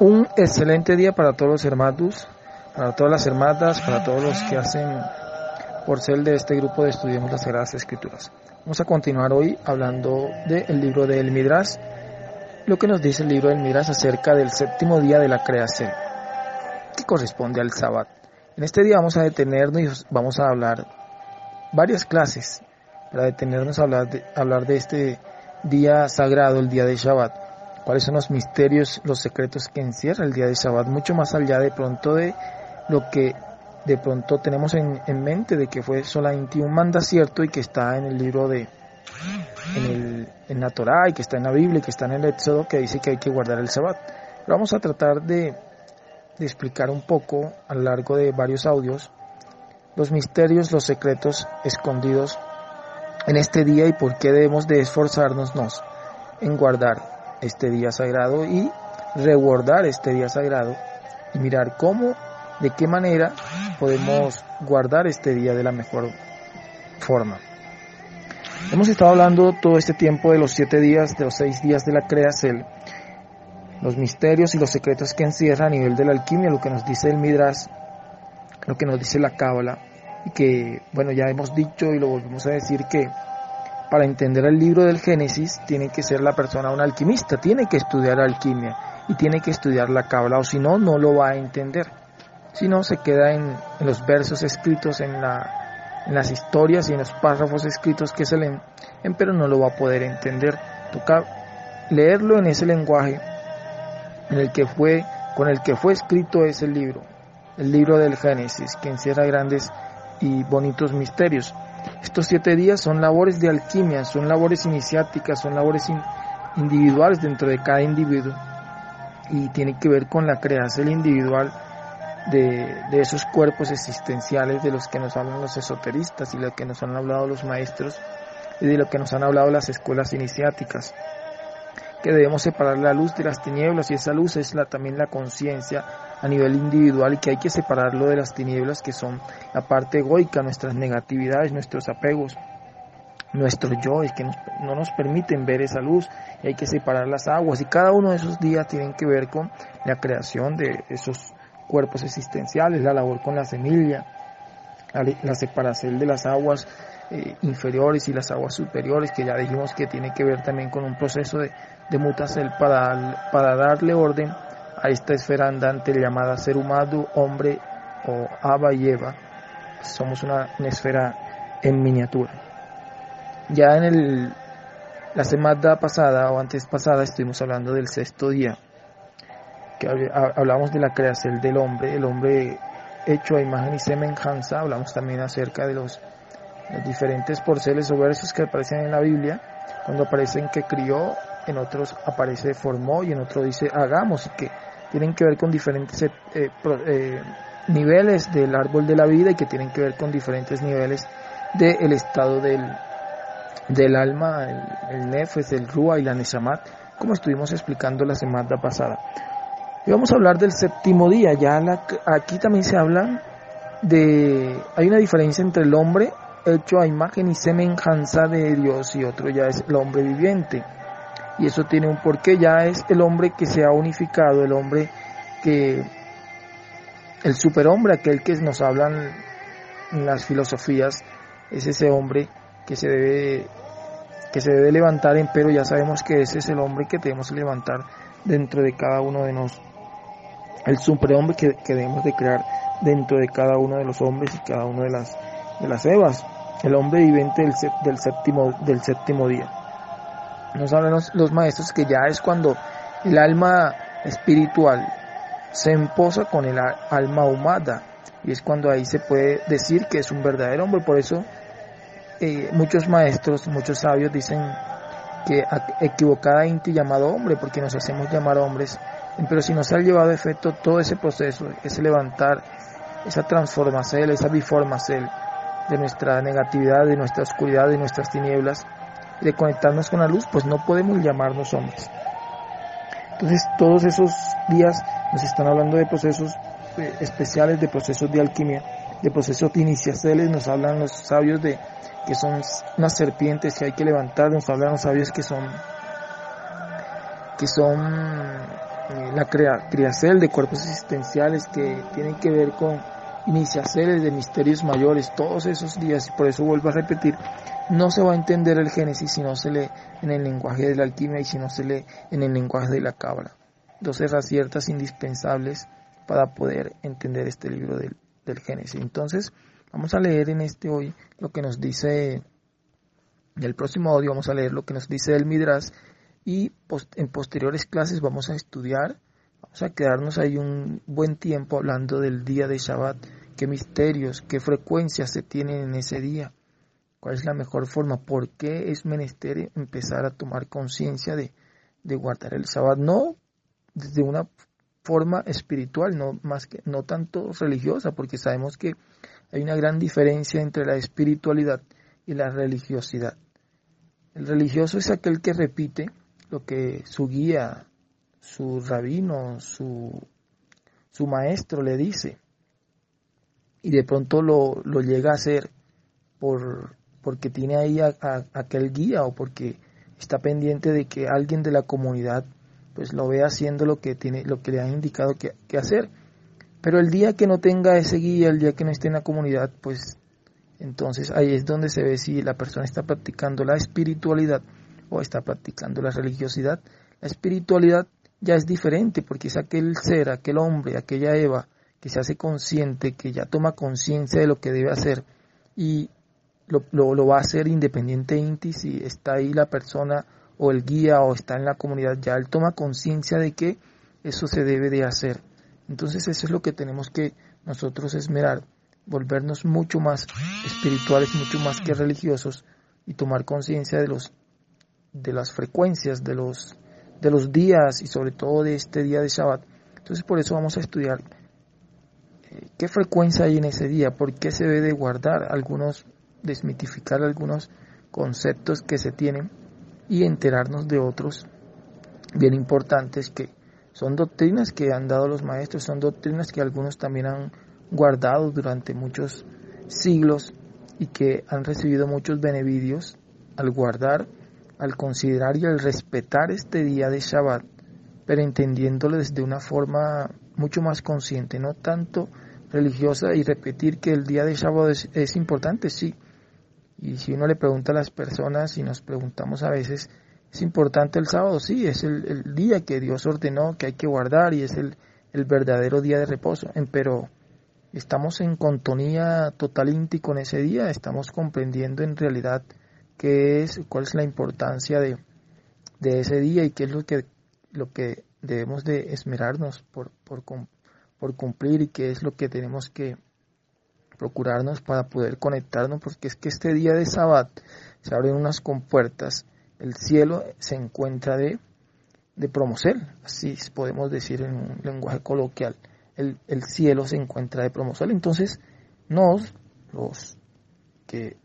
Un excelente día para todos los hermanos, para todas las hermanas, para todos los que hacen por ser de este grupo de Estudiemos las Sagradas Escrituras. Vamos a continuar hoy hablando del libro del Midrash, lo que nos dice el libro del Midrash acerca del séptimo día de la creación, que corresponde al Sabbat. En este día vamos a detenernos y vamos a hablar varias clases para detenernos a hablar de, hablar de este día sagrado, el día de Shabbat cuáles son los misterios, los secretos que encierra el día de Shabbat, mucho más allá de pronto de lo que de pronto tenemos en, mente de que fue solamente un manda cierto y que está en el libro de en, en la Torah y que está en la Biblia y que está en el Éxodo que dice que hay que guardar el Shabbat. Vamos a tratar de, de explicar un poco a lo largo de varios audios los misterios, los secretos escondidos en este día y por qué debemos de esforzarnos en guardar este día sagrado y rewardar este día sagrado y mirar cómo, de qué manera podemos guardar este día de la mejor forma. Hemos estado hablando todo este tiempo de los siete días, de los seis días de la creación, los misterios y los secretos que encierra a nivel de la alquimia, lo que nos dice el Midrash, lo que nos dice la Cábala, y que, bueno, ya hemos dicho y lo volvemos a decir que para entender el libro del Génesis tiene que ser la persona un alquimista, tiene que estudiar alquimia y tiene que estudiar la cábala o si no, no lo va a entender. Si no, se queda en, los versos escritos, en, la, las historias y en los párrafos escritos que se leen, pero no lo va a poder entender. Toca leerlo en ese lenguaje en el que fue, con el que fue escrito ese libro, el libro del Génesis, que encierra grandes y bonitos misterios. Estos siete días son labores de alquimia, son labores iniciáticas, son labores individuales dentro de cada individuo. Y tiene que ver con la creación individual de, esos cuerpos existenciales de los que nos hablan los esoteristas y de lo que nos han hablado los maestros y de lo que nos han hablado las escuelas iniciáticas. Que debemos separar la luz de las tinieblas y esa luz es la, también la conciencia a nivel individual y que hay que separarlo de las tinieblas que son la parte egoica, nuestras negatividades, nuestros apegos, nuestros yo, que no nos permiten ver esa luz y hay que separar las aguas. Y cada uno de esos días tienen que ver con la creación de esos cuerpos existenciales, la labor con la semilla, la, separación de las aguas eh, inferiores y las aguas superiores, que ya dijimos que tiene que ver también con un proceso de, de mutación para, para darle orden a esta esfera andante llamada ser humano, hombre o Aba y Eva. Somos una, esfera en miniatura. Ya en el, la semana pasada o antes pasada estuvimos hablando del sexto día, que hablamos de la creación del hombre, el hombre hecho a imagen y semejanza, hablamos también acerca de los, los diferentes porceles o versos que aparecen en la Biblia, cuando aparecen que crió, en otros aparece formó y en otro dice hagamos, que tienen que ver con diferentes eh, eh, niveles del árbol de la vida y que tienen que ver con diferentes niveles del estado del, del alma, el, el nefes, el rúa y la neshamat, como estuvimos explicando la semana pasada. Y vamos a hablar del séptimo día, ya aquí también se habla de, hay una diferencia entre el hombre hecho a imagen y semejanza de Dios y otro ya es el hombre viviente y eso tiene un porqué, ya es el hombre que se ha unificado, el hombre que, el superhombre, aquel que nos hablan las filosofías, es ese hombre que se debe que se debe levantar, pero ya sabemos que ese es el hombre que debemos levantar dentro de cada uno de nosotros, el superhombre que, que debemos de crear dentro de cada uno de los hombres y cada uno de las de las evas, el hombre viviente del, del séptimo del séptimo día. Nos hablan los, maestros que ya es cuando el alma espiritual se emposa con el alma humana y es cuando ahí se puede decir que es un verdadero hombre. Por eso eh, muchos maestros, muchos sabios dicen que equivocadamente llamado hombre, porque nos hacemos llamar hombres, pero si nos ha llevado a efecto todo ese proceso, ese levantar, esa transformación, esa biformación de nuestra negatividad, de nuestra oscuridad, de nuestras tinieblas, de conectarnos con la luz, pues no podemos llamarnos hombres. Entonces todos esos días nos están hablando de procesos eh, especiales, de procesos de alquimia, de procesos de iniciaciones, nos hablan los sabios de que son unas serpientes que hay que levantar, nos hablan los sabios que son que son eh, la criacel de cuerpos existenciales que tienen que ver con iniciaceles de misterios mayores, todos esos días, y por eso vuelvo a repetir, no se va a entender el Génesis si no se lee en el lenguaje de la alquimia y si no se lee en el lenguaje de la cabra. Dos herramientas indispensables para poder entender este libro del, del Génesis. Entonces, vamos a leer en este hoy lo que nos dice, en el próximo audio vamos a leer lo que nos dice el Midras y en posteriores clases vamos a estudiar, vamos a quedarnos ahí un buen tiempo hablando del día de Shabbat, qué misterios, qué frecuencias se tienen en ese día, cuál es la mejor forma, por qué es menester empezar a tomar conciencia de, guardar el Shabbat, no desde una forma espiritual, no más que no tanto religiosa, porque sabemos que hay una gran diferencia entre la espiritualidad y la religiosidad. El religioso es aquel que repite lo que su guía, su rabino, su, su maestro le dice. Y de pronto lo, lo llega a hacer por, porque tiene ahí a, aquel guía o porque está pendiente de que alguien de la comunidad pues lo vea haciendo lo que tiene, lo que le han indicado que, que hacer. Pero el día que no tenga ese guía, el día que no esté en la comunidad, pues entonces ahí es donde se ve si la persona está practicando la espiritualidad o está practicando la religiosidad. La espiritualidad ya es diferente porque es aquel ser, aquel hombre, aquella Eva que se hace consciente, que ya toma conciencia de lo que debe hacer y lo, lo, va a hacer independientemente si está ahí la persona o el guía o está en la comunidad, ya él toma conciencia de que eso se debe de hacer. Entonces eso es lo que tenemos que nosotros esmerar, volvernos mucho más espirituales, mucho más que religiosos y tomar conciencia de los de las frecuencias de los, de los días y sobre todo de este día de Shabbat. Entonces por eso vamos a estudiar qué frecuencia hay en ese día, por qué se debe de guardar algunos, desmitificar algunos conceptos que se tienen y enterarnos de otros bien importantes que son doctrinas que han dado los maestros, son doctrinas que algunos también han guardado durante muchos siglos y que han recibido muchos beneficios al guardar al considerar y al respetar este día de Shabbat, pero entendiéndolo desde una forma mucho más consciente, no tanto religiosa y repetir que el día de Shabbat es, importante, sí. Y si uno le pregunta a las personas y nos preguntamos a veces, ¿es importante el sábado? Sí, es el, día que Dios ordenó que hay que guardar y es el, el verdadero día de reposo. Pero estamos en contonía total íntima con ese día, estamos comprendiendo en realidad qué es, cuál es la importancia de, de, ese día y qué es lo que, lo que debemos de esmerarnos por, por, por cumplir y qué es lo que tenemos que procurarnos para poder conectarnos, porque es que este día de Sabbat se abren unas compuertas, el cielo se encuentra de, de así podemos decir en un lenguaje coloquial, el, el cielo se encuentra de promosel, entonces nos, los que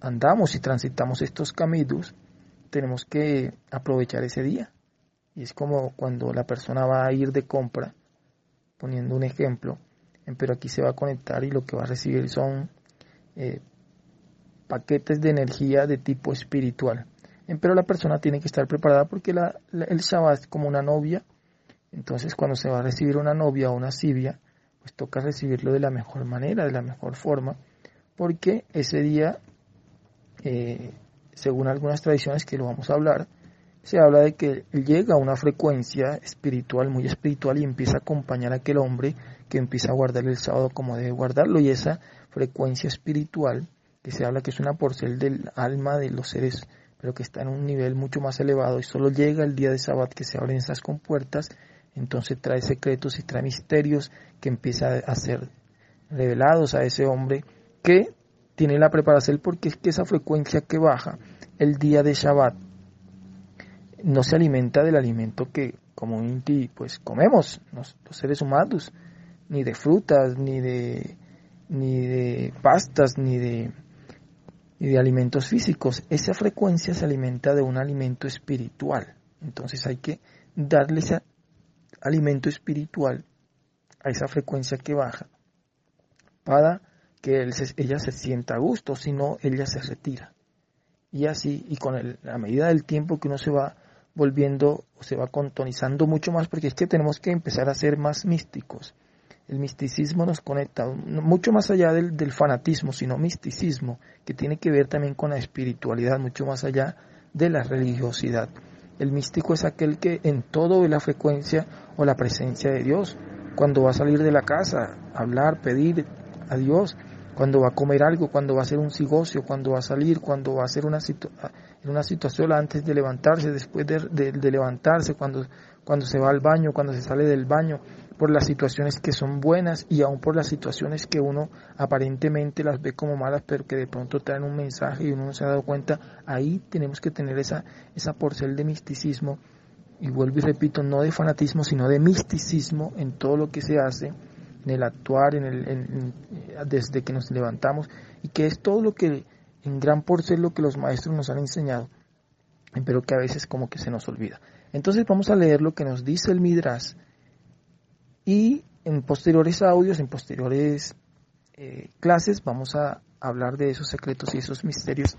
andamos y transitamos estos caminos, tenemos que aprovechar ese día. Y es como cuando la persona va a ir de compra, poniendo un ejemplo, pero aquí se va a conectar y lo que va a recibir son eh, paquetes de energía de tipo espiritual. Pero la persona tiene que estar preparada porque la, el Shabbat es como una novia. Entonces cuando se va a recibir una novia o una sibia, pues toca recibirlo de la mejor manera, de la mejor forma, porque ese día eh, según algunas tradiciones que lo vamos a hablar, se habla de que llega a una frecuencia espiritual, muy espiritual, y empieza a acompañar a aquel hombre que empieza a guardar el sábado como debe guardarlo, y esa frecuencia espiritual, que se habla que es una porcel del alma de los seres, pero que está en un nivel mucho más elevado, y solo llega el día de sábado que se abren esas compuertas, entonces trae secretos y trae misterios que empieza a ser revelados a ese hombre que tiene la preparación porque es que esa frecuencia que baja el día de Shabbat no se alimenta del alimento que como pues comemos los, seres humanos, ni de frutas, ni de ni de pastas, ni de ni de alimentos físicos. Esa frecuencia se alimenta de un alimento espiritual. Entonces hay que darle ese alimento espiritual a esa frecuencia que baja para que ella se sienta a gusto, sino ella se retira. Y así, y con la medida del tiempo que uno se va volviendo o se va contonizando mucho más porque es que tenemos que empezar a ser más místicos. El misticismo nos conecta mucho más allá del, del, fanatismo, sino misticismo, que tiene que ver también con la espiritualidad, mucho más allá de la religiosidad. El místico es aquel que en todo ve la frecuencia o la presencia de Dios. Cuando va a salir de la casa, hablar, pedir a Dios, cuando va a comer algo, cuando va a hacer un sigocio, cuando va a salir, cuando va a hacer una, en una situación antes de levantarse, después de, levantarse, cuando, cuando se va al baño, cuando se sale del baño, por las situaciones que son buenas y aún por las situaciones que uno aparentemente las ve como malas, pero que de pronto traen un mensaje y uno no se ha dado cuenta, ahí tenemos que tener esa, esa porcel de misticismo, y vuelvo y repito, no de fanatismo, sino de misticismo en todo lo que se hace, en el actuar, en el, desde que nos levantamos, y que es todo lo que, en gran porcel, lo que los maestros nos han enseñado, pero que a veces como que se nos olvida. Entonces vamos a leer lo que nos dice el Midrash, y en posteriores audios, en posteriores eh, clases, vamos a hablar de esos secretos y esos misterios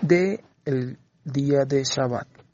del el día de Shabbat.